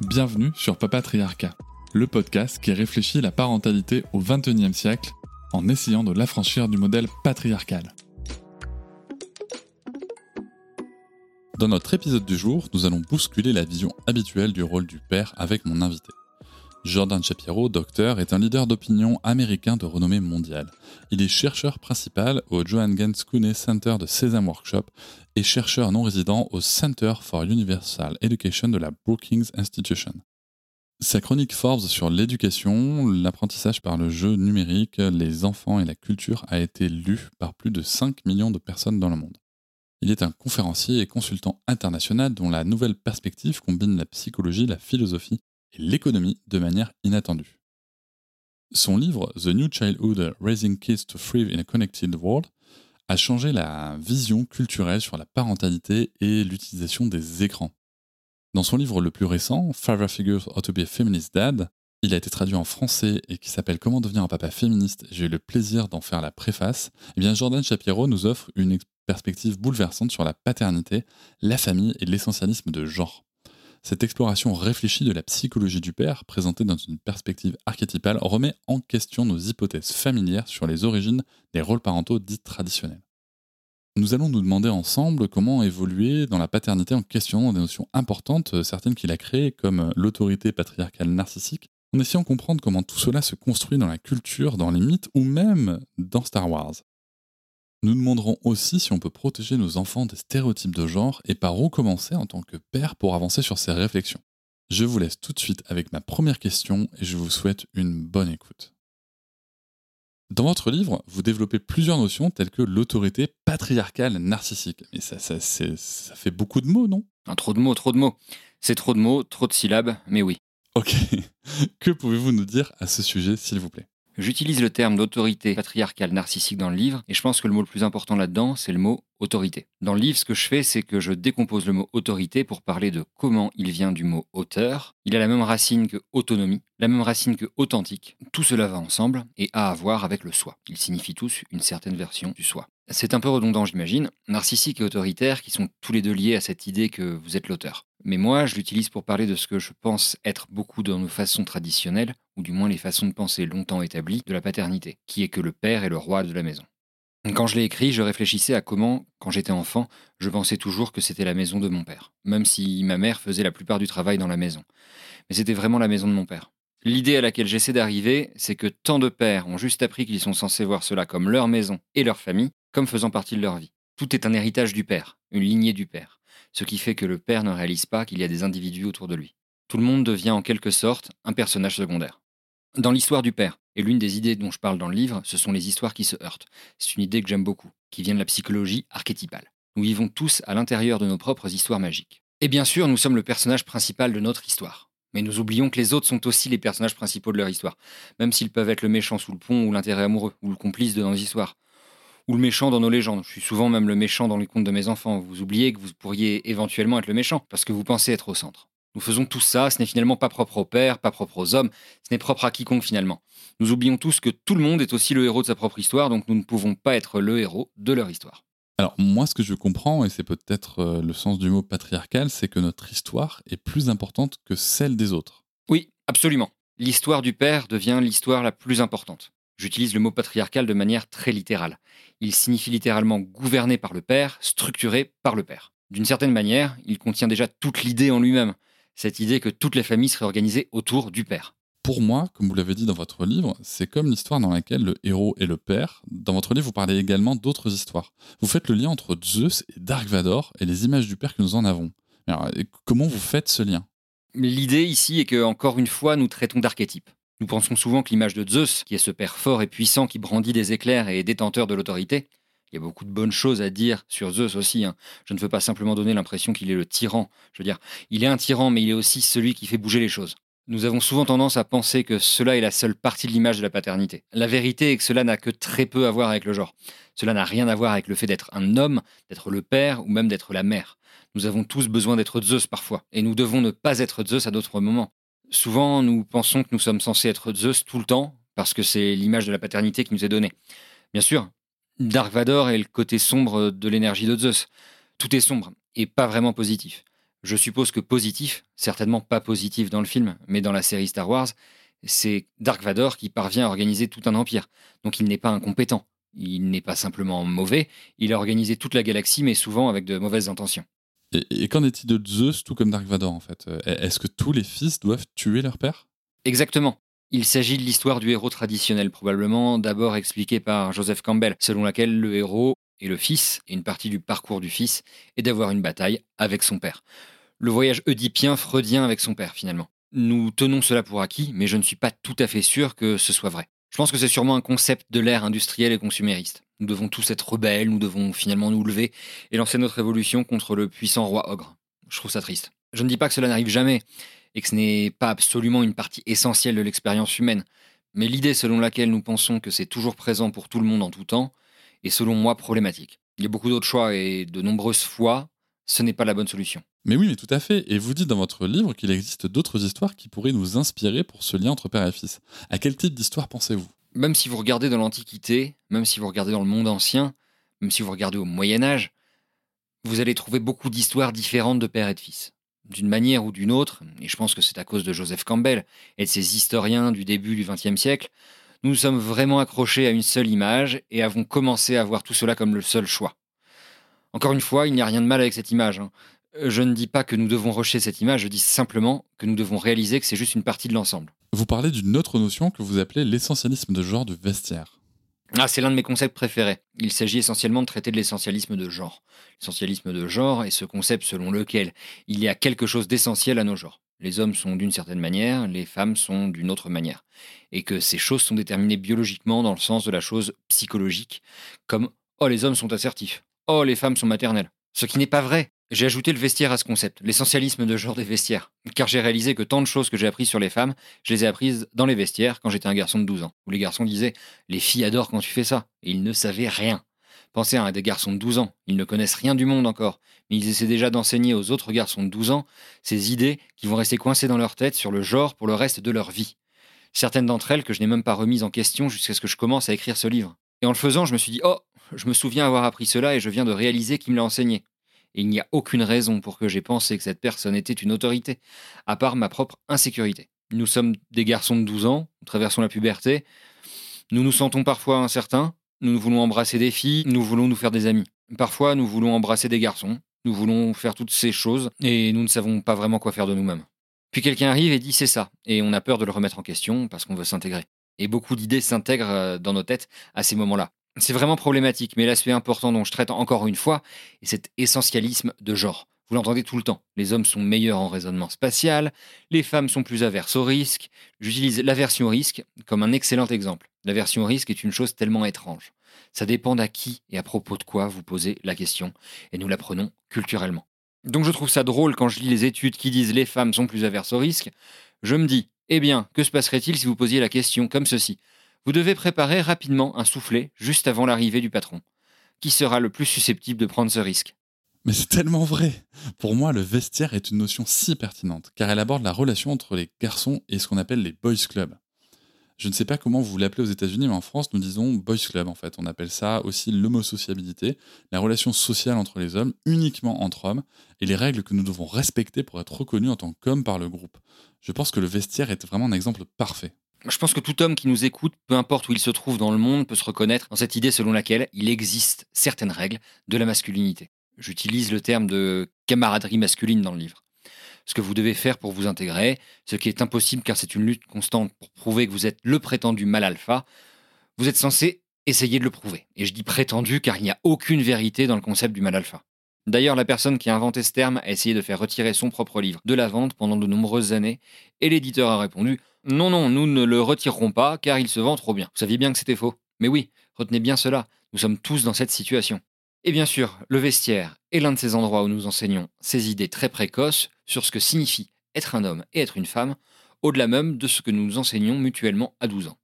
Bienvenue sur Papatriarcat, le podcast qui réfléchit la parentalité au XXIe siècle en essayant de l'affranchir du modèle patriarcal. Dans notre épisode du jour, nous allons bousculer la vision habituelle du rôle du père avec mon invité. Jordan Shapiro, docteur, est un leader d'opinion américain de renommée mondiale. Il est chercheur principal au Johan Gens Cooney Center de Sesame Workshop et chercheur non résident au Center for Universal Education de la Brookings Institution. Sa chronique Forbes sur l'éducation, l'apprentissage par le jeu numérique, les enfants et la culture a été lue par plus de 5 millions de personnes dans le monde. Il est un conférencier et consultant international dont la nouvelle perspective combine la psychologie, la philosophie l'économie de manière inattendue. Son livre The New Childhood Raising Kids to Thrive in a Connected World a changé la vision culturelle sur la parentalité et l'utilisation des écrans. Dans son livre le plus récent, Father Figures Ought to be a Feminist Dad, il a été traduit en français et qui s'appelle Comment devenir un papa féministe. J'ai eu le plaisir d'en faire la préface. Eh bien, Jordan Shapiro nous offre une perspective bouleversante sur la paternité, la famille et l'essentialisme de genre. Cette exploration réfléchie de la psychologie du père, présentée dans une perspective archétypale, remet en question nos hypothèses familières sur les origines des rôles parentaux dits traditionnels. Nous allons nous demander ensemble comment évoluer dans la paternité en questionnant des notions importantes, euh, certaines qu'il a créées, comme l'autorité patriarcale narcissique, en essayant de comprendre comment tout cela se construit dans la culture, dans les mythes ou même dans Star Wars. Nous demanderons aussi si on peut protéger nos enfants des stéréotypes de genre et par où commencer en tant que père pour avancer sur ces réflexions. Je vous laisse tout de suite avec ma première question et je vous souhaite une bonne écoute. Dans votre livre, vous développez plusieurs notions telles que l'autorité patriarcale narcissique. Mais ça, ça, ça fait beaucoup de mots, non Trop de mots, trop de mots. C'est trop de mots, trop de syllabes, mais oui. Ok. que pouvez-vous nous dire à ce sujet, s'il vous plaît? J'utilise le terme d'autorité patriarcale narcissique dans le livre, et je pense que le mot le plus important là-dedans, c'est le mot autorité. Dans le livre, ce que je fais, c'est que je décompose le mot autorité pour parler de comment il vient du mot auteur. Il a la même racine que autonomie, la même racine que authentique. Tout cela va ensemble et a à voir avec le soi. Ils signifient tous une certaine version du soi. C'est un peu redondant, j'imagine, narcissique et autoritaire qui sont tous les deux liés à cette idée que vous êtes l'auteur. Mais moi, je l'utilise pour parler de ce que je pense être beaucoup dans nos façons traditionnelles, ou du moins les façons de penser longtemps établies, de la paternité, qui est que le père est le roi de la maison. Quand je l'ai écrit, je réfléchissais à comment, quand j'étais enfant, je pensais toujours que c'était la maison de mon père, même si ma mère faisait la plupart du travail dans la maison. Mais c'était vraiment la maison de mon père. L'idée à laquelle j'essaie d'arriver, c'est que tant de pères ont juste appris qu'ils sont censés voir cela comme leur maison et leur famille, comme faisant partie de leur vie. Tout est un héritage du père, une lignée du père, ce qui fait que le père ne réalise pas qu'il y a des individus autour de lui. Tout le monde devient en quelque sorte un personnage secondaire. Dans l'histoire du père, et l'une des idées dont je parle dans le livre, ce sont les histoires qui se heurtent. C'est une idée que j'aime beaucoup, qui vient de la psychologie archétypale. Nous vivons tous à l'intérieur de nos propres histoires magiques. Et bien sûr, nous sommes le personnage principal de notre histoire. Mais nous oublions que les autres sont aussi les personnages principaux de leur histoire, même s'ils peuvent être le méchant sous le pont ou l'intérêt amoureux, ou le complice de nos histoires, ou le méchant dans nos légendes. Je suis souvent même le méchant dans les contes de mes enfants. Vous oubliez que vous pourriez éventuellement être le méchant, parce que vous pensez être au centre. Nous faisons tout ça, ce n'est finalement pas propre au père, pas propre aux hommes, ce n'est propre à quiconque finalement. Nous oublions tous que tout le monde est aussi le héros de sa propre histoire, donc nous ne pouvons pas être le héros de leur histoire. Alors moi, ce que je comprends, et c'est peut-être euh, le sens du mot patriarcal, c'est que notre histoire est plus importante que celle des autres. Oui, absolument. L'histoire du père devient l'histoire la plus importante. J'utilise le mot patriarcal de manière très littérale. Il signifie littéralement gouverné par le père, structuré par le père. D'une certaine manière, il contient déjà toute l'idée en lui-même, cette idée que toutes les familles seraient organisées autour du père pour moi, comme vous l'avez dit dans votre livre, c'est comme l'histoire dans laquelle le héros est le père. Dans votre livre, vous parlez également d'autres histoires. Vous faites le lien entre Zeus et Dark Vador et les images du père que nous en avons. Alors, comment vous faites ce lien? L'idée ici est que, encore une fois, nous traitons d'archétypes. Nous pensons souvent que l'image de Zeus, qui est ce père fort et puissant qui brandit des éclairs et est détenteur de l'autorité, il y a beaucoup de bonnes choses à dire sur Zeus aussi. hein. Je ne veux pas simplement donner l'impression qu'il est le tyran. Je veux dire, il est un tyran, mais il est aussi celui qui fait bouger les choses. Nous avons souvent tendance à penser que cela est la seule partie de l'image de la paternité. La vérité est que cela n'a que très peu à voir avec le genre. Cela n'a rien à voir avec le fait d'être un homme, d'être le père ou même d'être la mère. Nous avons tous besoin d'être Zeus parfois, et nous devons ne pas être Zeus à d'autres moments. Souvent, nous pensons que nous sommes censés être Zeus tout le temps, parce que c'est l'image de la paternité qui nous est donnée. Bien sûr, Dark Vador est le côté sombre de l'énergie de Zeus. Tout est sombre, et pas vraiment positif. Je suppose que positif, certainement pas positif dans le film, mais dans la série Star Wars, c'est Dark Vador qui parvient à organiser tout un empire. Donc il n'est pas incompétent. Il n'est pas simplement mauvais, il a organisé toute la galaxie, mais souvent avec de mauvaises intentions. Et, et qu'en est-il de Zeus, tout comme Dark Vador en fait? Euh, Est-ce que tous les fils doivent tuer leur père? Exactement. Il s'agit de l'histoire du héros traditionnel, probablement d'abord expliquée par Joseph Campbell, selon laquelle le héros est le fils, et une partie du parcours du fils est d'avoir une bataille avec son père. Le voyage oedipien freudien avec son père, finalement. Nous tenons cela pour acquis, mais je ne suis pas tout à fait sûr que ce soit vrai. Je pense que c'est sûrement un concept de l'ère industrielle et consumériste. Nous devons tous être rebelles, nous devons finalement nous lever et lancer notre révolution contre le puissant roi ogre. Je trouve ça triste. Je ne dis pas que cela n'arrive jamais, et que ce n'est pas absolument une partie essentielle de l'expérience humaine, mais l'idée selon laquelle nous pensons que c'est toujours présent pour tout le monde en tout temps est selon moi problématique. Il y a beaucoup d'autres choix et de nombreuses fois, ce n'est pas la bonne solution. Mais oui, mais tout à fait. Et vous dites dans votre livre qu'il existe d'autres histoires qui pourraient nous inspirer pour ce lien entre père et fils. À quel type d'histoire pensez-vous? Même si vous regardez dans l'Antiquité, même si vous regardez dans le monde ancien, même si vous regardez au Moyen Âge, vous allez trouver beaucoup d'histoires différentes de père et de fils. D'une manière ou d'une autre, et je pense que c'est à cause de Joseph Campbell et de ses historiens du début du XXe siècle, nous nous sommes vraiment accrochés à une seule image et avons commencé à voir tout cela comme le seul choix. Encore une fois, il n'y a rien de mal avec cette image. hein. Je ne dis pas que nous devons rejeter cette image, je dis simplement que nous devons réaliser que c'est juste une partie de l'ensemble. Vous parlez d'une autre notion que vous appelez l'essentialisme de genre du vestiaire. Ah, c'est l'un de mes concepts préférés. Il s'agit essentiellement de traiter de l'essentialisme de genre. L'essentialisme de genre est ce concept selon lequel il y a quelque chose d'essentiel à nos genres. Les hommes sont d'une certaine manière, les femmes sont d'une autre manière. Et que ces choses sont déterminées biologiquement dans le sens de la chose psychologique, comme Oh, les hommes sont assertifs. Oh, les femmes sont maternelles. Ce qui n'est pas vrai. J'ai ajouté le vestiaire à ce concept, l'essentialisme de genre des vestiaires. Car j'ai réalisé que tant de choses que j'ai apprises sur les femmes, je les ai apprises dans les vestiaires quand j'étais un garçon de 12 ans. Où les garçons disaient Les filles adorent quand tu fais ça. Et ils ne savaient rien. Pensez à des garçons de 12 ans. Ils ne connaissent rien du monde encore. Mais ils essaient déjà d'enseigner aux autres garçons de 12 ans ces idées qui vont rester coincées dans leur tête sur le genre pour le reste de leur vie. Certaines d'entre elles que je n'ai même pas remises en question jusqu'à ce que je commence à écrire ce livre. Et en le faisant, je me suis dit Oh, je me souviens avoir appris cela et je viens de réaliser qui me l'a enseigné. Et il n'y a aucune raison pour que j'ai pensé que cette personne était une autorité, à part ma propre insécurité. Nous sommes des garçons de 12 ans, nous traversons la puberté, nous nous sentons parfois incertains, nous voulons embrasser des filles, nous voulons nous faire des amis. Parfois, nous voulons embrasser des garçons, nous voulons faire toutes ces choses, et nous ne savons pas vraiment quoi faire de nous-mêmes. Puis quelqu'un arrive et dit c'est ça, et on a peur de le remettre en question parce qu'on veut s'intégrer. Et beaucoup d'idées s'intègrent euh, dans nos têtes à ces moments-là. C'est vraiment problématique, mais l'aspect important dont je traite encore une fois est cet essentialisme de genre. Vous l'entendez tout le temps. Les hommes sont meilleurs en raisonnement spatial, les femmes sont plus averses au risque. J'utilise l'aversion au risque comme un excellent exemple. L'aversion au risque est une chose tellement étrange. Ça dépend à qui et à propos de quoi vous posez la question, et nous l'apprenons culturellement. Donc je trouve ça drôle quand je lis les études qui disent les femmes sont plus averses au risque. Je me dis, eh bien, que se passerait-il si vous posiez la question comme ceci? Vous devez préparer rapidement un soufflet juste avant l'arrivée du patron. Qui sera le plus susceptible de prendre ce risque Mais c'est tellement vrai Pour moi, le vestiaire est une notion si pertinente, car elle aborde la relation entre les garçons et ce qu'on appelle les boys clubs. Je ne sais pas comment vous l'appelez aux États-Unis, mais en France, nous disons boys club en fait. On appelle ça aussi l'homosociabilité, la relation sociale entre les hommes, uniquement entre hommes, et les règles que nous devons respecter pour être reconnus en tant qu'hommes par le groupe. Je pense que le vestiaire est vraiment un exemple parfait. Je pense que tout homme qui nous écoute, peu importe où il se trouve dans le monde, peut se reconnaître dans cette idée selon laquelle il existe certaines règles de la masculinité. J'utilise le terme de camaraderie masculine dans le livre. Ce que vous devez faire pour vous intégrer, ce qui est impossible car c'est une lutte constante pour prouver que vous êtes le prétendu mal alpha, vous êtes censé essayer de le prouver. Et je dis prétendu car il n'y a aucune vérité dans le concept du mal alpha. D'ailleurs, la personne qui a inventé ce terme a essayé de faire retirer son propre livre de la vente pendant de nombreuses années, et l'éditeur a répondu Non, non, nous ne le retirerons pas car il se vend trop bien. Vous saviez bien que c'était faux. Mais oui, retenez bien cela. Nous sommes tous dans cette situation. Et bien sûr, le vestiaire est l'un de ces endroits où nous enseignons ces idées très précoces sur ce que signifie être un homme et être une femme, au-delà même de ce que nous enseignons mutuellement à 12 ans.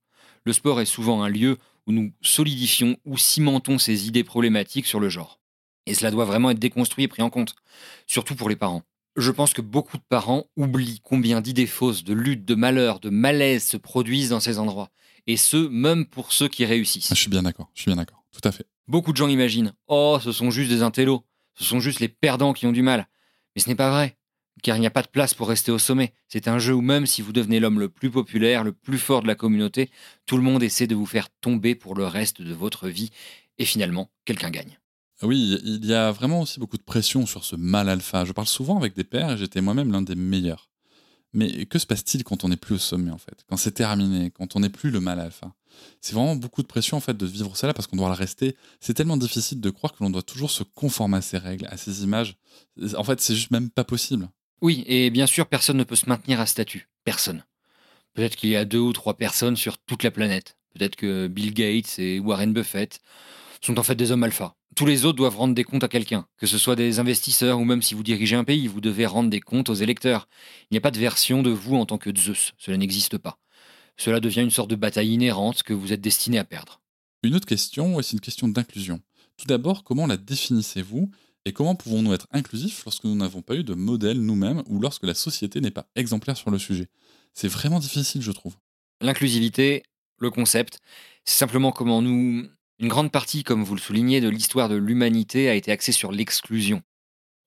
Le sport est souvent un lieu où nous solidifions ou cimentons ces idées problématiques sur le genre. Et cela doit vraiment être déconstruit et pris en compte, surtout pour les parents. Je pense que beaucoup de parents oublient combien d'idées fausses, de luttes, de malheurs, de malaises se produisent dans ces endroits. Et ce, même pour ceux qui réussissent. Je suis bien d'accord, je suis bien d'accord, tout à fait. Beaucoup de gens imaginent Oh, ce sont juste des intellos, ce sont juste les perdants qui ont du mal. Mais ce n'est pas vrai, car il n'y a pas de place pour rester au sommet. C'est un jeu où même si vous devenez l'homme le plus populaire, le plus fort de la communauté, tout le monde essaie de vous faire tomber pour le reste de votre vie, et finalement, quelqu'un gagne. Oui, il y a vraiment aussi beaucoup de pression sur ce mal alpha. Je parle souvent avec des pères et j'étais moi-même l'un des meilleurs. Mais que se passe-t-il quand on n'est plus au sommet en fait? Quand c'est terminé, quand on n'est plus le mal alpha? C'est vraiment beaucoup de pression en fait de vivre cela parce qu'on doit le rester. C'est tellement difficile de croire que l'on doit toujours se conformer à ces règles, à ces images. En fait, c'est juste même pas possible. Oui, et bien sûr, personne ne peut se maintenir à statut. Personne. Peut-être qu'il y a deux ou trois personnes sur toute la planète. Peut-être que Bill Gates et Warren Buffett sont en fait des hommes alpha. Tous les autres doivent rendre des comptes à quelqu'un, que ce soit des investisseurs ou même si vous dirigez un pays, vous devez rendre des comptes aux électeurs. Il n'y a pas de version de vous en tant que Zeus, cela n'existe pas. Cela devient une sorte de bataille inhérente que vous êtes destiné à perdre. Une autre question, c'est une question d'inclusion. Tout d'abord, comment la définissez-vous et comment pouvons-nous être inclusifs lorsque nous n'avons pas eu de modèle nous-mêmes ou lorsque la société n'est pas exemplaire sur le sujet? C'est vraiment difficile, je trouve. L'inclusivité, le concept, c'est simplement comment nous une grande partie, comme vous le soulignez, de l'histoire de l'humanité a été axée sur l'exclusion.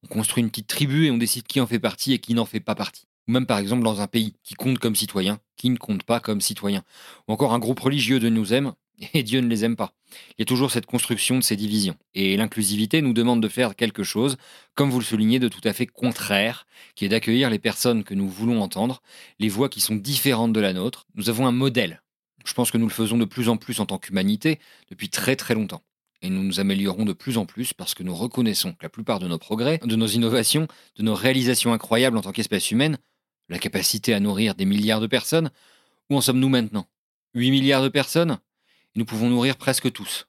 On construit une petite tribu et on décide qui en fait partie et qui n'en fait pas partie. Ou même par exemple dans un pays qui compte comme citoyen, qui ne compte pas comme citoyen. Ou encore un groupe religieux de nous aime et Dieu ne les aime pas. Il y a toujours cette construction de ces divisions. Et l'inclusivité nous demande de faire quelque chose, comme vous le soulignez, de tout à fait contraire, qui est d'accueillir les personnes que nous voulons entendre, les voix qui sont différentes de la nôtre. Nous avons un modèle je pense que nous le faisons de plus en plus en tant qu'humanité depuis très très longtemps. Et nous nous améliorons de plus en plus parce que nous reconnaissons que la plupart de nos progrès, de nos innovations, de nos réalisations incroyables en tant qu'espèce humaine, la capacité à nourrir des milliards de personnes, où en sommes-nous maintenant? 8 milliards de personnes? Et nous pouvons nourrir presque tous.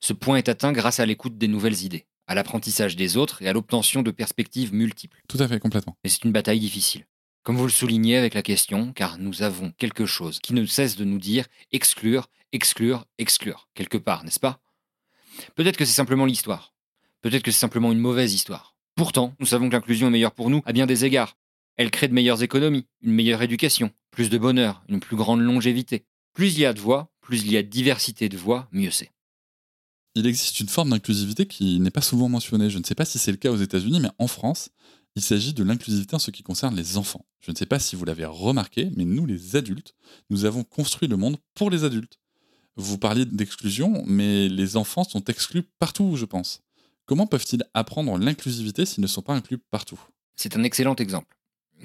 Ce point est atteint grâce à l'écoute des nouvelles idées, à l'apprentissage des autres et à l'obtention de perspectives multiples. Tout à fait, complètement. Mais c'est une bataille difficile. Comme vous le soulignez avec la question, car nous avons quelque chose qui ne cesse de nous dire exclure, exclure, exclure, quelque part, n'est-ce pas? Peut-être que c'est simplement l'histoire. Peut-être que c'est simplement une mauvaise histoire. Pourtant, nous savons que l'inclusion est meilleure pour nous à bien des égards. Elle crée de meilleures économies, une meilleure éducation, plus de bonheur, une plus grande longévité. Plus il y a de voix, plus il y a de diversité de voix, mieux c'est. Il existe une forme d'inclusivité qui n'est pas souvent mentionnée. Je ne sais pas si c'est le cas aux États-Unis, mais en France, il s'agit de l'inclusivité en ce qui concerne les enfants. Je ne sais pas si vous l'avez remarqué, mais nous, les adultes, nous avons construit le monde pour les adultes. Vous parliez d'exclusion, mais les enfants sont exclus partout, je pense. Comment peuvent-ils apprendre l'inclusivité s'ils ne sont pas inclus partout? C'est un excellent exemple.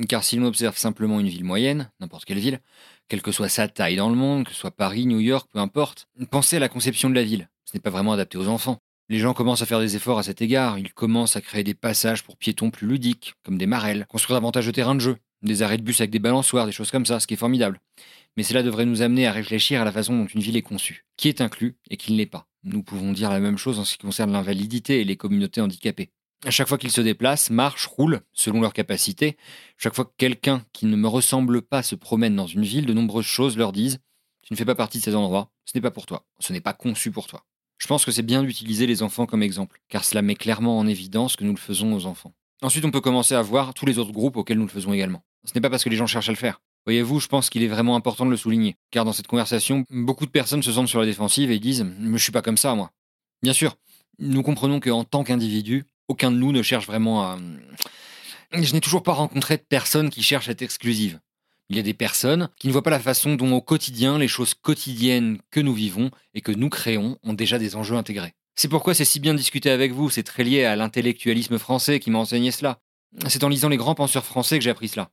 Car si l'on observe simplement une ville moyenne, n'importe quelle ville, quelle que soit sa taille dans le monde, que ce soit Paris, New York, peu importe, pensez à la conception de la ville. Ce n'est pas vraiment adapté aux enfants. Les gens commencent à faire des efforts à cet égard. Ils commencent à créer des passages pour piétons plus ludiques, comme des marelles, construire davantage de terrains de jeu, des arrêts de bus avec des balançoires, des choses comme ça, ce qui est formidable. Mais cela devrait nous amener à réfléchir à la façon dont une ville est conçue, qui est inclus et qui ne l'est pas. Nous pouvons dire la même chose en ce qui concerne l'invalidité et les communautés handicapées. À chaque fois qu'ils se déplacent, marchent, roulent, selon leur capacité, chaque fois que quelqu'un qui ne me ressemble pas se promène dans une ville, de nombreuses choses leur disent Tu ne fais pas partie de ces endroits, ce n'est pas pour toi, ce n'est pas conçu pour toi. Je pense que c'est bien d'utiliser les enfants comme exemple, car cela met clairement en évidence que nous le faisons aux enfants. Ensuite, on peut commencer à voir tous les autres groupes auxquels nous le faisons également. Ce n'est pas parce que les gens cherchent à le faire. Voyez-vous, je pense qu'il est vraiment important de le souligner, car dans cette conversation, beaucoup de personnes se sentent sur la défensive et disent je suis pas comme ça, moi. Bien sûr, nous comprenons qu'en tant qu'individu, aucun de nous ne cherche vraiment à. Je n'ai toujours pas rencontré de personne qui cherche à être exclusive. Il y a des personnes qui ne voient pas la façon dont au quotidien les choses quotidiennes que nous vivons et que nous créons ont déjà des enjeux intégrés. C'est pourquoi c'est si bien de discuter avec vous, c'est très lié à l'intellectualisme français qui m'a enseigné cela. C'est en lisant les grands penseurs français que j'ai appris cela.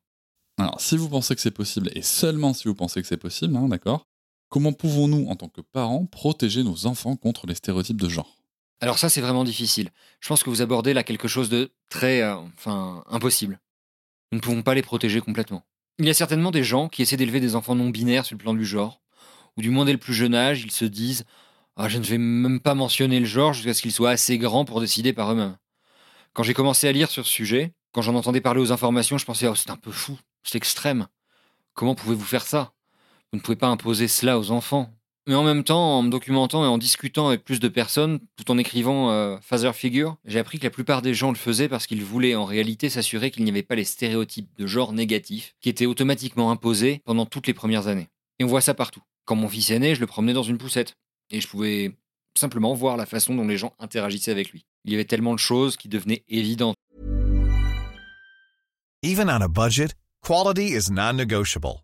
Alors, si vous pensez que c'est possible, et seulement si vous pensez que c'est possible, hein, d'accord, comment pouvons-nous, en tant que parents, protéger nos enfants contre les stéréotypes de genre? Alors ça, c'est vraiment difficile. Je pense que vous abordez là quelque chose de très, euh, enfin, impossible. Nous ne pouvons pas les protéger complètement. Il y a certainement des gens qui essaient d'élever des enfants non binaires sur le plan du genre, ou du moins dès le plus jeune âge, ils se disent Ah, je ne vais même pas mentionner le genre jusqu'à ce qu'ils soient assez grands pour décider par eux-mêmes. Quand j'ai commencé à lire sur ce sujet, quand j'en entendais parler aux informations, je pensais, oh, c'est un peu fou, c'est extrême. Comment pouvez-vous faire ça? Vous ne pouvez pas imposer cela aux enfants. Mais en même temps, en me documentant et en discutant avec plus de personnes, tout en écrivant euh, Father Figure, j'ai appris que la plupart des gens le faisaient parce qu'ils voulaient en réalité s'assurer qu'il n'y avait pas les stéréotypes de genre négatifs qui étaient automatiquement imposés pendant toutes les premières années. Et on voit ça partout. Quand mon fils est né, je le promenais dans une poussette. Et je pouvais simplement voir la façon dont les gens interagissaient avec lui. Il y avait tellement de choses qui devenaient évidentes. Even on a budget, quality is non-negotiable.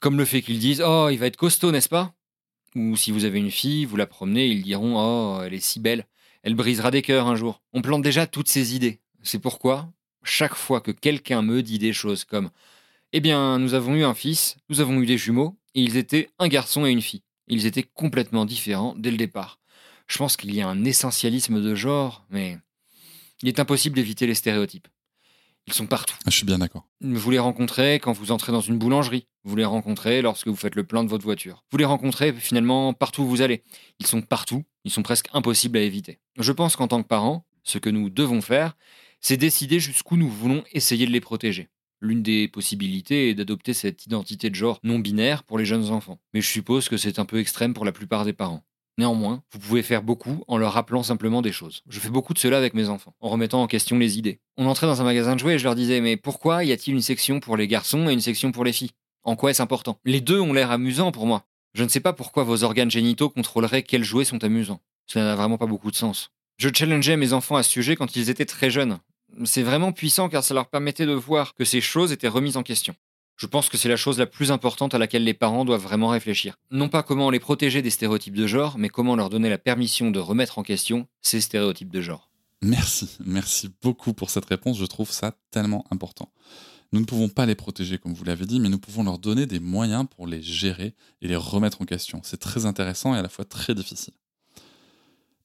Comme le fait qu'ils disent Oh, il va être costaud, n'est-ce pas? Ou si vous avez une fille, vous la promenez, ils diront Oh, elle est si belle, elle brisera des cœurs un jour. On plante déjà toutes ces idées. C'est pourquoi, chaque fois que quelqu'un me dit des choses comme Eh bien, nous avons eu un fils, nous avons eu des jumeaux, et ils étaient un garçon et une fille. Ils étaient complètement différents dès le départ. Je pense qu'il y a un essentialisme de genre, mais il est impossible d'éviter les stéréotypes. Ils sont partout. Je suis bien d'accord. Vous les rencontrez quand vous entrez dans une boulangerie. Vous les rencontrez lorsque vous faites le plein de votre voiture. Vous les rencontrez finalement partout où vous allez. Ils sont partout. Ils sont presque impossibles à éviter. Je pense qu'en tant que parents, ce que nous devons faire, c'est décider jusqu'où nous voulons essayer de les protéger. L'une des possibilités est d'adopter cette identité de genre non binaire pour les jeunes enfants. Mais je suppose que c'est un peu extrême pour la plupart des parents. Néanmoins, vous pouvez faire beaucoup en leur rappelant simplement des choses. Je fais beaucoup de cela avec mes enfants, en remettant en question les idées. On entrait dans un magasin de jouets et je leur disais Mais pourquoi y a-t-il une section pour les garçons et une section pour les filles? En quoi est-ce important? Les deux ont l'air amusants pour moi. Je ne sais pas pourquoi vos organes génitaux contrôleraient quels jouets sont amusants. Cela n'a vraiment pas beaucoup de sens. Je challengeais mes enfants à ce sujet quand ils étaient très jeunes. C'est vraiment puissant car ça leur permettait de voir que ces choses étaient remises en question. Je pense que c'est la chose la plus importante à laquelle les parents doivent vraiment réfléchir. Non pas comment les protéger des stéréotypes de genre, mais comment leur donner la permission de remettre en question ces stéréotypes de genre. Merci, merci beaucoup pour cette réponse, je trouve ça tellement important. Nous ne pouvons pas les protéger comme vous l'avez dit, mais nous pouvons leur donner des moyens pour les gérer et les remettre en question. C'est très intéressant et à la fois très difficile.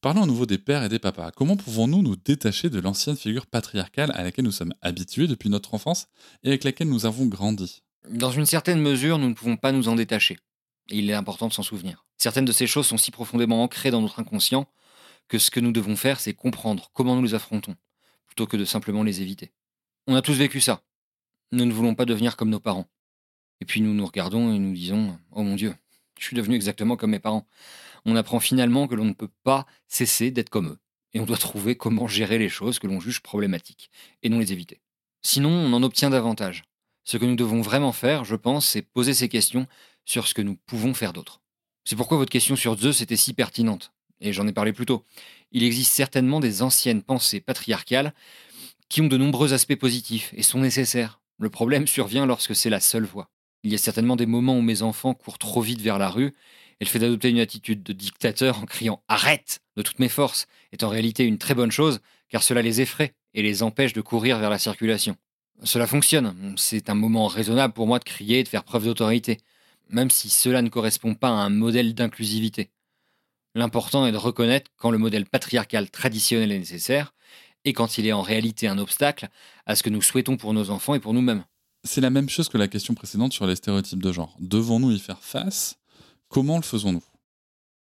Parlons à nouveau des pères et des papas. Comment pouvons-nous nous détacher de l'ancienne figure patriarcale à laquelle nous sommes habitués depuis notre enfance et avec laquelle nous avons grandi? Dans une certaine mesure, nous ne pouvons pas nous en détacher. Et il est important de s'en souvenir. Certaines de ces choses sont si profondément ancrées dans notre inconscient que ce que nous devons faire, c'est comprendre comment nous les affrontons, plutôt que de simplement les éviter. On a tous vécu ça. Nous ne voulons pas devenir comme nos parents. Et puis nous nous regardons et nous disons Oh mon Dieu, je suis devenu exactement comme mes parents on apprend finalement que l'on ne peut pas cesser d'être comme eux. Et on doit trouver comment gérer les choses que l'on juge problématiques, et non les éviter. Sinon, on en obtient davantage. Ce que nous devons vraiment faire, je pense, c'est poser ces questions sur ce que nous pouvons faire d'autre. C'est pourquoi votre question sur Zeus était si pertinente, et j'en ai parlé plus tôt. Il existe certainement des anciennes pensées patriarcales qui ont de nombreux aspects positifs et sont nécessaires. Le problème survient lorsque c'est la seule voie. Il y a certainement des moments où mes enfants courent trop vite vers la rue et le fait d'adopter une attitude de dictateur en criant Arrête de toutes mes forces est en réalité une très bonne chose, car cela les effraie et les empêche de courir vers la circulation. Cela fonctionne, c'est un moment raisonnable pour moi de crier et de faire preuve d'autorité, même si cela ne correspond pas à un modèle d'inclusivité. L'important est de reconnaître quand le modèle patriarcal traditionnel est nécessaire, et quand il est en réalité un obstacle à ce que nous souhaitons pour nos enfants et pour nous-mêmes. C'est la même chose que la question précédente sur les stéréotypes de genre. Devons-nous y faire face? Comment le faisons-nous?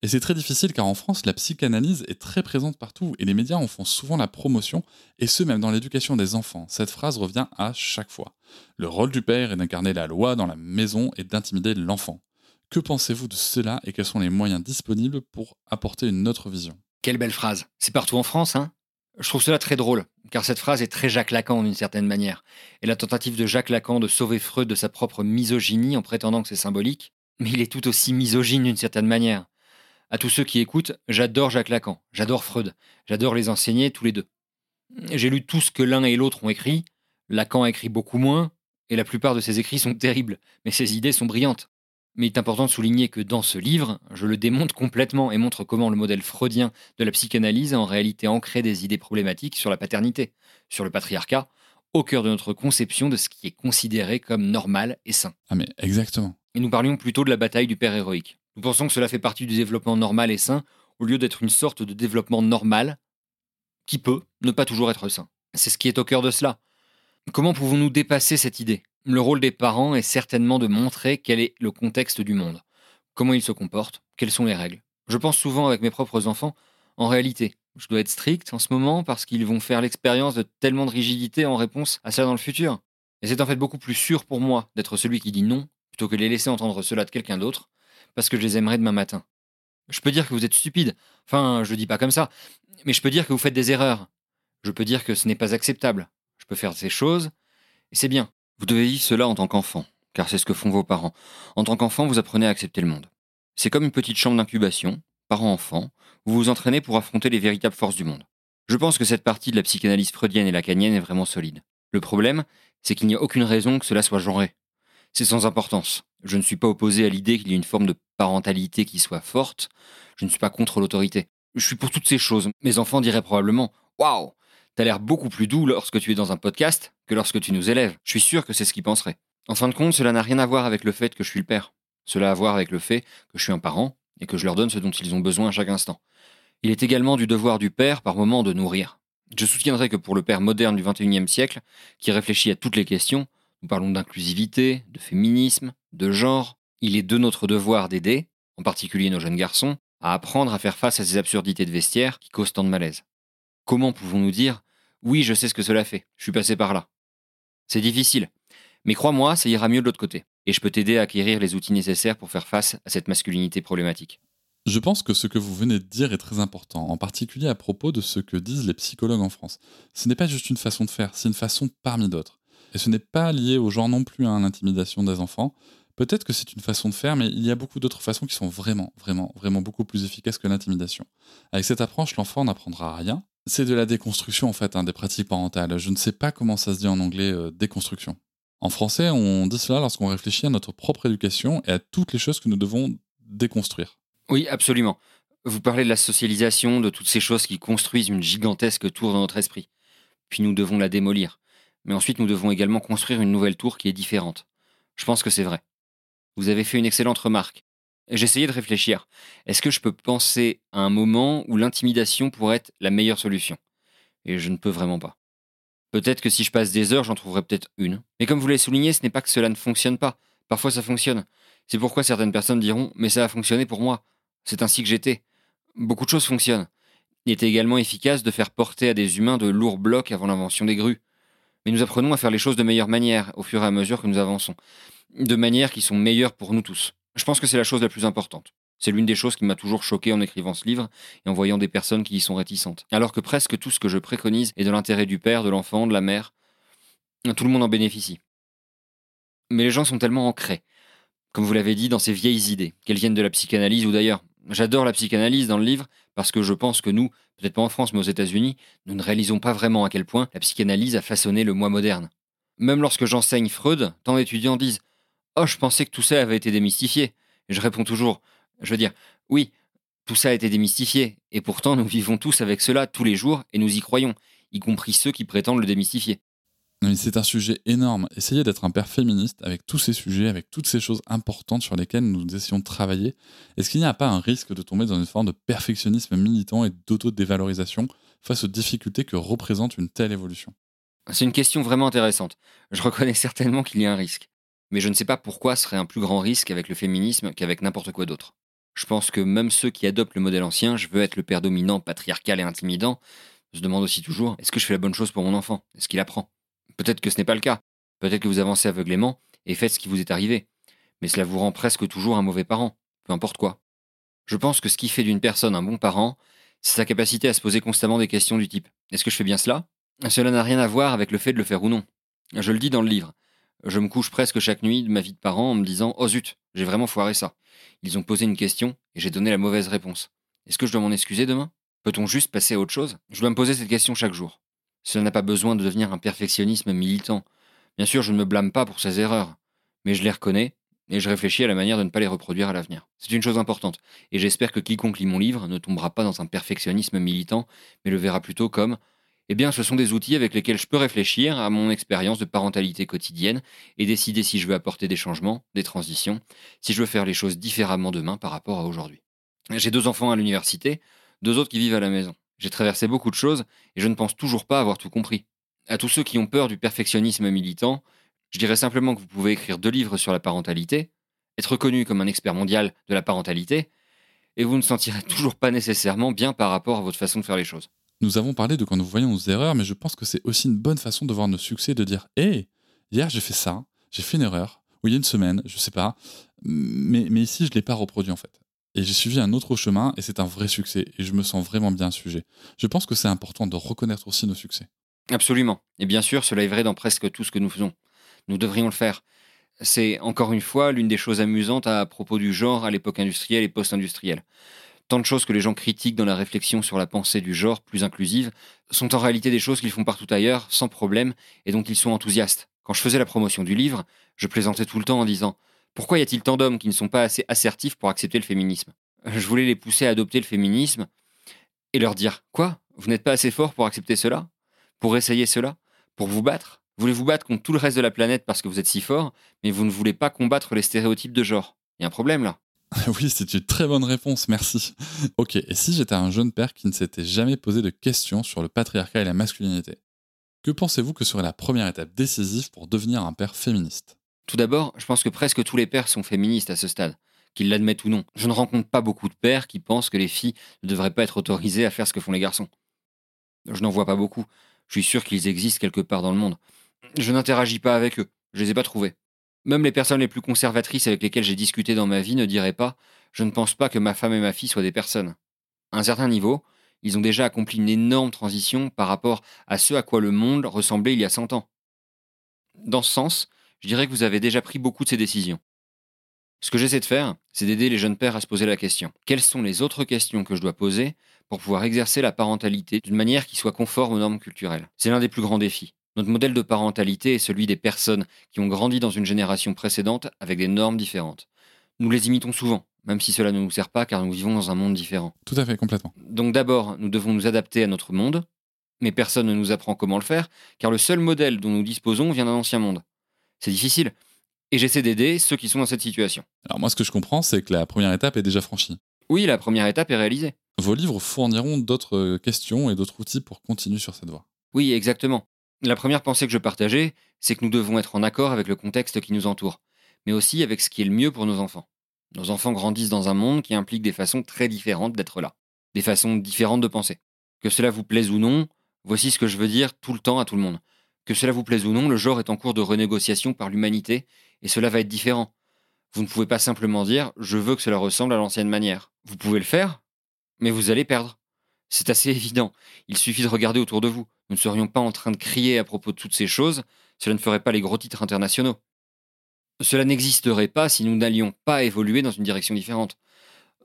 Et c'est très difficile car en France, la psychanalyse est très présente partout et les médias en font souvent la promotion, et ce même dans l'éducation des enfants. Cette phrase revient à chaque fois. Le rôle du père est d'incarner la loi dans la maison et d'intimider l'enfant. Que pensez-vous de cela et quels sont les moyens disponibles pour apporter une autre vision? Quelle belle phrase. C'est partout en France, hein je trouve cela très drôle, car cette phrase est très Jacques Lacan d'une certaine manière, et la tentative de Jacques Lacan de sauver Freud de sa propre misogynie en prétendant que c'est symbolique, mais il est tout aussi misogyne d'une certaine manière. À tous ceux qui écoutent, j'adore Jacques Lacan, j'adore Freud, j'adore les enseigner tous les deux. J'ai lu tout ce que l'un et l'autre ont écrit, Lacan a écrit beaucoup moins, et la plupart de ses écrits sont terribles, mais ses idées sont brillantes. Mais il est important de souligner que dans ce livre, je le démonte complètement et montre comment le modèle freudien de la psychanalyse a en réalité ancré des idées problématiques sur la paternité, sur le patriarcat, au cœur de notre conception de ce qui est considéré comme normal et sain. Ah mais exactement. Et nous parlions plutôt de la bataille du père héroïque. Nous pensons que cela fait partie du développement normal et sain, au lieu d'être une sorte de développement normal qui peut ne pas toujours être sain. C'est ce qui est au cœur de cela. Comment pouvons-nous dépasser cette idée? Le rôle des parents est certainement de montrer quel est le contexte du monde, comment ils se comportent, quelles sont les règles? Je pense souvent avec mes propres enfants, en réalité, je dois être strict en ce moment parce qu'ils vont faire l'expérience de tellement de rigidité en réponse à cela dans le futur. Et c'est en fait beaucoup plus sûr pour moi d'être celui qui dit non plutôt que de les laisser entendre cela de quelqu'un d'autre parce que je les aimerais demain matin. Je peux dire que vous êtes stupide, enfin je dis pas comme ça, mais je peux dire que vous faites des erreurs. Je peux dire que ce n'est pas acceptable. Je peux faire ces choses et c'est bien. Vous devez vivre cela en tant qu'enfant, car c'est ce que font vos parents. En tant qu'enfant, vous apprenez à accepter le monde. C'est comme une petite chambre d'incubation, parent-enfant, vous vous entraînez pour affronter les véritables forces du monde. Je pense que cette partie de la psychanalyse freudienne et lacanienne est vraiment solide. Le problème, c'est qu'il n'y a aucune raison que cela soit genré. C'est sans importance. Je ne suis pas opposé à l'idée qu'il y ait une forme de parentalité qui soit forte. Je ne suis pas contre l'autorité. Je suis pour toutes ces choses. Mes enfants diraient probablement Waouh T'as l'air beaucoup plus doux lorsque tu es dans un podcast que lorsque tu nous élèves. Je suis sûr que c'est ce qu'ils penseraient. En fin de compte, cela n'a rien à voir avec le fait que je suis le père. Cela a à voir avec le fait que je suis un parent et que je leur donne ce dont ils ont besoin à chaque instant. Il est également du devoir du père par moment de nourrir. Je soutiendrai que pour le père moderne du XXIe siècle, qui réfléchit à toutes les questions, nous parlons d'inclusivité, de féminisme, de genre, il est de notre devoir d'aider, en particulier nos jeunes garçons, à apprendre à faire face à ces absurdités de vestiaire qui causent tant de malaise. Comment pouvons-nous dire Oui, je sais ce que cela fait, je suis passé par là? C'est difficile, mais crois-moi, ça ira mieux de l'autre côté, et je peux t'aider à acquérir les outils nécessaires pour faire face à cette masculinité problématique. Je pense que ce que vous venez de dire est très important, en particulier à propos de ce que disent les psychologues en France. Ce n'est pas juste une façon de faire, c'est une façon parmi d'autres. Et ce n'est pas lié au genre non plus, à hein, l'intimidation des enfants. Peut-être que c'est une façon de faire, mais il y a beaucoup d'autres façons qui sont vraiment, vraiment, vraiment beaucoup plus efficaces que l'intimidation. Avec cette approche, l'enfant n'apprendra rien. C'est de la déconstruction, en fait, hein, des pratiques parentales. Je ne sais pas comment ça se dit en anglais, euh, déconstruction. En français, on dit cela lorsqu'on réfléchit à notre propre éducation et à toutes les choses que nous devons déconstruire. Oui, absolument. Vous parlez de la socialisation, de toutes ces choses qui construisent une gigantesque tour dans notre esprit. Puis nous devons la démolir. Mais ensuite, nous devons également construire une nouvelle tour qui est différente. Je pense que c'est vrai. Vous avez fait une excellente remarque. J'essayais de réfléchir. Est-ce que je peux penser à un moment où l'intimidation pourrait être la meilleure solution? Et je ne peux vraiment pas. Peut-être que si je passe des heures, j'en trouverai peut-être une. Mais comme vous l'avez souligné, ce n'est pas que cela ne fonctionne pas. Parfois ça fonctionne. C'est pourquoi certaines personnes diront Mais ça a fonctionné pour moi. C'est ainsi que j'étais. Beaucoup de choses fonctionnent. Il était également efficace de faire porter à des humains de lourds blocs avant l'invention des grues mais nous apprenons à faire les choses de meilleure manière au fur et à mesure que nous avançons, de manières qui sont meilleures pour nous tous. Je pense que c'est la chose la plus importante. C'est l'une des choses qui m'a toujours choqué en écrivant ce livre et en voyant des personnes qui y sont réticentes. Alors que presque tout ce que je préconise est de l'intérêt du père, de l'enfant, de la mère. Tout le monde en bénéficie. Mais les gens sont tellement ancrés, comme vous l'avez dit, dans ces vieilles idées, qu'elles viennent de la psychanalyse ou d'ailleurs. J'adore la psychanalyse dans le livre parce que je pense que nous, peut-être pas en France mais aux États-Unis, nous ne réalisons pas vraiment à quel point la psychanalyse a façonné le moi moderne. Même lorsque j'enseigne Freud, tant d'étudiants disent Oh, je pensais que tout ça avait été démystifié. Je réponds toujours Je veux dire, oui, tout ça a été démystifié, et pourtant nous vivons tous avec cela tous les jours et nous y croyons, y compris ceux qui prétendent le démystifier c'est un sujet énorme. Essayez d'être un père féministe avec tous ces sujets, avec toutes ces choses importantes sur lesquelles nous essayons de travailler. Est-ce qu'il n'y a pas un risque de tomber dans une forme de perfectionnisme militant et d'auto-dévalorisation face aux difficultés que représente une telle évolution? C'est une question vraiment intéressante. Je reconnais certainement qu'il y a un risque. Mais je ne sais pas pourquoi ce serait un plus grand risque avec le féminisme qu'avec n'importe quoi d'autre. Je pense que même ceux qui adoptent le modèle ancien, je veux être le père dominant, patriarcal et intimidant, se demandent aussi toujours est-ce que je fais la bonne chose pour mon enfant? Est-ce qu'il apprend? Peut-être que ce n'est pas le cas. Peut-être que vous avancez aveuglément et faites ce qui vous est arrivé. Mais cela vous rend presque toujours un mauvais parent, peu importe quoi. Je pense que ce qui fait d'une personne un bon parent, c'est sa capacité à se poser constamment des questions du type Est-ce que je fais bien cela? Cela n'a rien à voir avec le fait de le faire ou non. Je le dis dans le livre. Je me couche presque chaque nuit de ma vie de parent en me disant Oh zut, j'ai vraiment foiré ça. Ils ont posé une question et j'ai donné la mauvaise réponse. Est-ce que je dois m'en excuser demain? Peut-on juste passer à autre chose? Je dois me poser cette question chaque jour. Cela n'a pas besoin de devenir un perfectionnisme militant. Bien sûr, je ne me blâme pas pour ces erreurs, mais je les reconnais, Et je réfléchis à la manière de ne pas les reproduire à l'avenir. C'est une chose importante, et j'espère que quiconque lit mon livre ne tombera pas dans un perfectionnisme militant, mais le verra plutôt comme eh bien, ce sont des outils avec lesquels je peux réfléchir à mon expérience de parentalité quotidienne et décider si je veux apporter des changements, des transitions, si je veux faire les choses différemment demain par rapport à aujourd'hui. J'ai deux enfants à l'université, deux autres qui vivent à la maison. J'ai traversé beaucoup de choses et je ne pense toujours pas avoir tout compris. À tous ceux qui ont peur du perfectionnisme militant, je dirais simplement que vous pouvez écrire deux livres sur la parentalité, être reconnu comme un expert mondial de la parentalité, et vous ne sentirez toujours pas nécessairement bien par rapport à votre façon de faire les choses. Nous avons parlé de quand nous voyons nos erreurs, mais je pense que c'est aussi une bonne façon de voir nos succès, de dire Hé, hier j'ai fait ça, j'ai fait une erreur, ou il y a une semaine, je sais pas, mais, mais ici je ne l'ai pas reproduit en fait. Et j'ai suivi un autre chemin et c'est un vrai succès, et je me sens vraiment bien à ce sujet. Je pense que c'est important de reconnaître aussi nos succès. Absolument. Et bien sûr, cela est vrai dans presque tout ce que nous faisons. Nous devrions le faire. C'est encore une fois l'une des choses amusantes à propos du genre à l'époque industrielle et post-industrielle tant de choses que les gens critiquent dans la réflexion sur la pensée du genre plus inclusive sont en réalité des choses qu'ils font partout ailleurs, sans problème, et dont ils sont enthousiastes. Quand je faisais la promotion du livre, je plaisantais tout le temps en disant Pourquoi y a-t-il tant d'hommes qui ne sont pas assez assertifs pour accepter le féminisme? Je voulais les pousser à adopter le féminisme et leur dire Quoi? Vous n'êtes pas assez fort pour accepter cela? Pour essayer cela? Pour vous battre? Voulez vous battre contre tout le reste de la planète parce que vous êtes si fort, mais vous ne voulez pas combattre les stéréotypes de genre? Il y a un problème là. Oui, c'est une très bonne réponse, merci. Ok, et si j'étais un jeune père qui ne s'était jamais posé de questions sur le patriarcat et la masculinité? Que pensez-vous que serait la première étape décisive pour devenir un père féministe? Tout d'abord, je pense que presque tous les pères sont féministes à ce stade, qu'ils l'admettent ou non. Je ne rencontre pas beaucoup de pères qui pensent que les filles ne devraient pas être autorisées à faire ce que font les garçons. Je n'en vois pas beaucoup. Je suis sûr qu'ils existent quelque part dans le monde. Je n'interagis pas avec eux. Je les ai pas trouvés. Même les personnes les plus conservatrices avec lesquelles j'ai discuté dans ma vie ne diraient pas Je ne pense pas que ma femme et ma fille soient des personnes. À un certain niveau, ils ont déjà accompli une énorme transition par rapport à ce à quoi le monde ressemblait il y a 100 ans. Dans ce sens, je dirais que vous avez déjà pris beaucoup de ces décisions. Ce que j'essaie de faire, c'est d'aider les jeunes pères à se poser la question. Quelles sont les autres questions que je dois poser pour pouvoir exercer la parentalité d'une manière qui soit conforme aux normes culturelles? C'est l'un des plus grands défis. Notre modèle de parentalité est celui des personnes qui ont grandi dans une génération précédente avec des normes différentes. Nous les imitons souvent, même si cela ne nous sert pas car nous vivons dans un monde différent. Tout à fait, complètement. Donc d'abord, nous devons nous adapter à notre monde, mais personne ne nous apprend comment le faire, car le seul modèle dont nous disposons vient d'un ancien monde. C'est difficile, et j'essaie d'aider ceux qui sont dans cette situation. Alors moi, ce que je comprends, c'est que la première étape est déjà franchie. Oui, la première étape est réalisée. Vos livres fourniront d'autres questions et d'autres outils pour continuer sur cette voie. Oui, exactement. La première pensée que je partageais, c'est que nous devons être en accord avec le contexte qui nous entoure, mais aussi avec ce qui est le mieux pour nos enfants. Nos enfants grandissent dans un monde qui implique des façons très différentes d'être là, des façons différentes de penser. Que cela vous plaise ou non, voici ce que je veux dire tout le temps à tout le monde. Que cela vous plaise ou non, le genre est en cours de renégociation par l'humanité, et cela va être différent. Vous ne pouvez pas simplement dire je veux que cela ressemble à l'ancienne manière. Vous pouvez le faire, mais vous allez perdre. C'est assez évident. Il suffit de regarder autour de vous. Nous ne serions pas en train de crier à propos de toutes ces choses, cela ne ferait pas les gros titres internationaux. Cela n'existerait pas si nous n'allions pas évoluer dans une direction différente.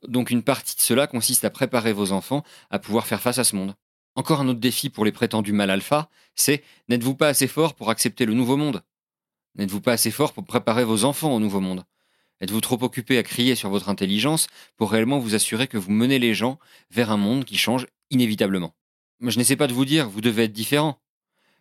Donc une partie de cela consiste à préparer vos enfants à pouvoir faire face à ce monde. Encore un autre défi pour les prétendus mal alpha, c'est n'êtes-vous pas assez fort pour accepter le nouveau monde? N'êtes-vous pas assez fort pour préparer vos enfants au nouveau monde? Êtes-vous trop occupé à crier sur votre intelligence pour réellement vous assurer que vous menez les gens vers un monde qui change inévitablement? Je n'essaie pas de vous dire vous devez être différent.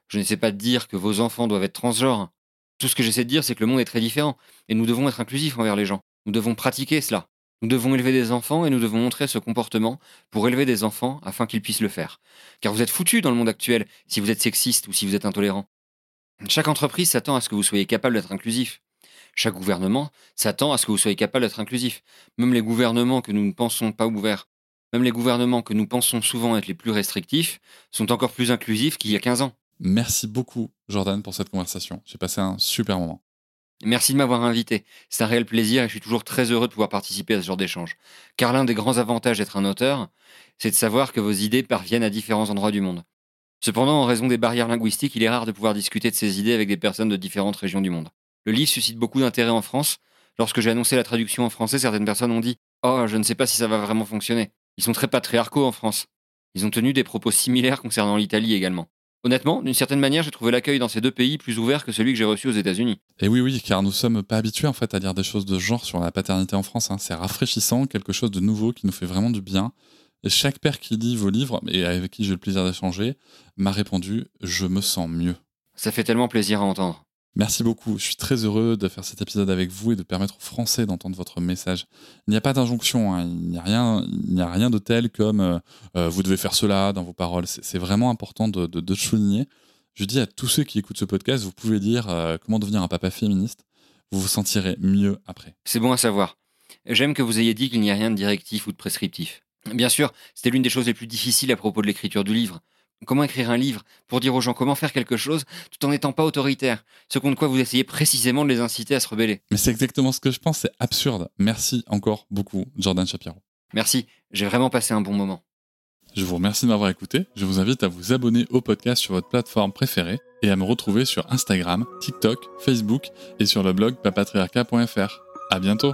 Je n'essaie pas de dire que vos enfants doivent être transgenres. Tout ce que j'essaie de dire, c'est que le monde est très différent et nous devons être inclusifs envers les gens. Nous devons pratiquer cela. Nous devons élever des enfants et nous devons montrer ce comportement pour élever des enfants afin qu'ils puissent le faire. Car vous êtes foutus dans le monde actuel si vous êtes sexiste ou si vous êtes intolérant. Chaque entreprise s'attend à ce que vous soyez capable d'être inclusif. Chaque gouvernement s'attend à ce que vous soyez capable d'être inclusif. Même les gouvernements que nous ne pensons pas ouverts, même les gouvernements que nous pensons souvent être les plus restrictifs, sont encore plus inclusifs qu'il y a 15 ans. Merci beaucoup, Jordan, pour cette conversation. J'ai passé un super moment. Merci de m'avoir invité. C'est un réel plaisir et je suis toujours très heureux de pouvoir participer à ce genre d'échange. Car l'un des grands avantages d'être un auteur, c'est de savoir que vos idées parviennent à différents endroits du monde. Cependant, en raison des barrières linguistiques, il est rare de pouvoir discuter de ces idées avec des personnes de différentes régions du monde. Le livre suscite beaucoup d'intérêt en France. Lorsque j'ai annoncé la traduction en français, certaines personnes ont dit Oh, je ne sais pas si ça va vraiment fonctionner. Ils sont très patriarcaux en France. Ils ont tenu des propos similaires concernant l'Italie également. Honnêtement, d'une certaine manière, j'ai trouvé l'accueil dans ces deux pays plus ouvert que celui que j'ai reçu aux États-Unis. Et oui, oui, car nous sommes pas habitués en fait à lire des choses de ce genre sur la paternité en France. hein. C'est rafraîchissant, quelque chose de nouveau qui nous fait vraiment du bien. Et chaque père qui lit vos livres et avec qui j'ai le plaisir d'échanger m'a répondu Je me sens mieux. Ça fait tellement plaisir à entendre. Merci beaucoup. Je suis très heureux de faire cet épisode avec vous et de permettre aux Français d'entendre votre message. Il n'y a pas d'injonction. hein. Il n'y a rien. Il n'y a rien de tel comme euh, euh, vous devez faire cela dans vos paroles. C'est vraiment important de souligner. Je dis à tous ceux qui écoutent ce podcast, vous pouvez dire euh, comment devenir un papa féministe. Vous vous sentirez mieux après. C'est bon à savoir. J'aime que vous ayez dit qu'il n'y a rien de directif ou de prescriptif. Bien sûr, c'était l'une des choses les plus difficiles à propos de l'écriture du livre. Comment écrire un livre pour dire aux gens comment faire quelque chose tout en n'étant pas autoritaire? Ce contre quoi vous essayez précisément de les inciter à se rebeller. Mais c'est exactement ce que je pense. C'est absurde. Merci encore beaucoup, Jordan Shapiro. Merci, j'ai vraiment passé un bon moment. Je vous remercie de m'avoir écouté. Je vous invite à vous abonner au podcast sur votre plateforme préférée et à me retrouver sur Instagram, TikTok, Facebook et sur le blog papatriarca.fr. À bientôt!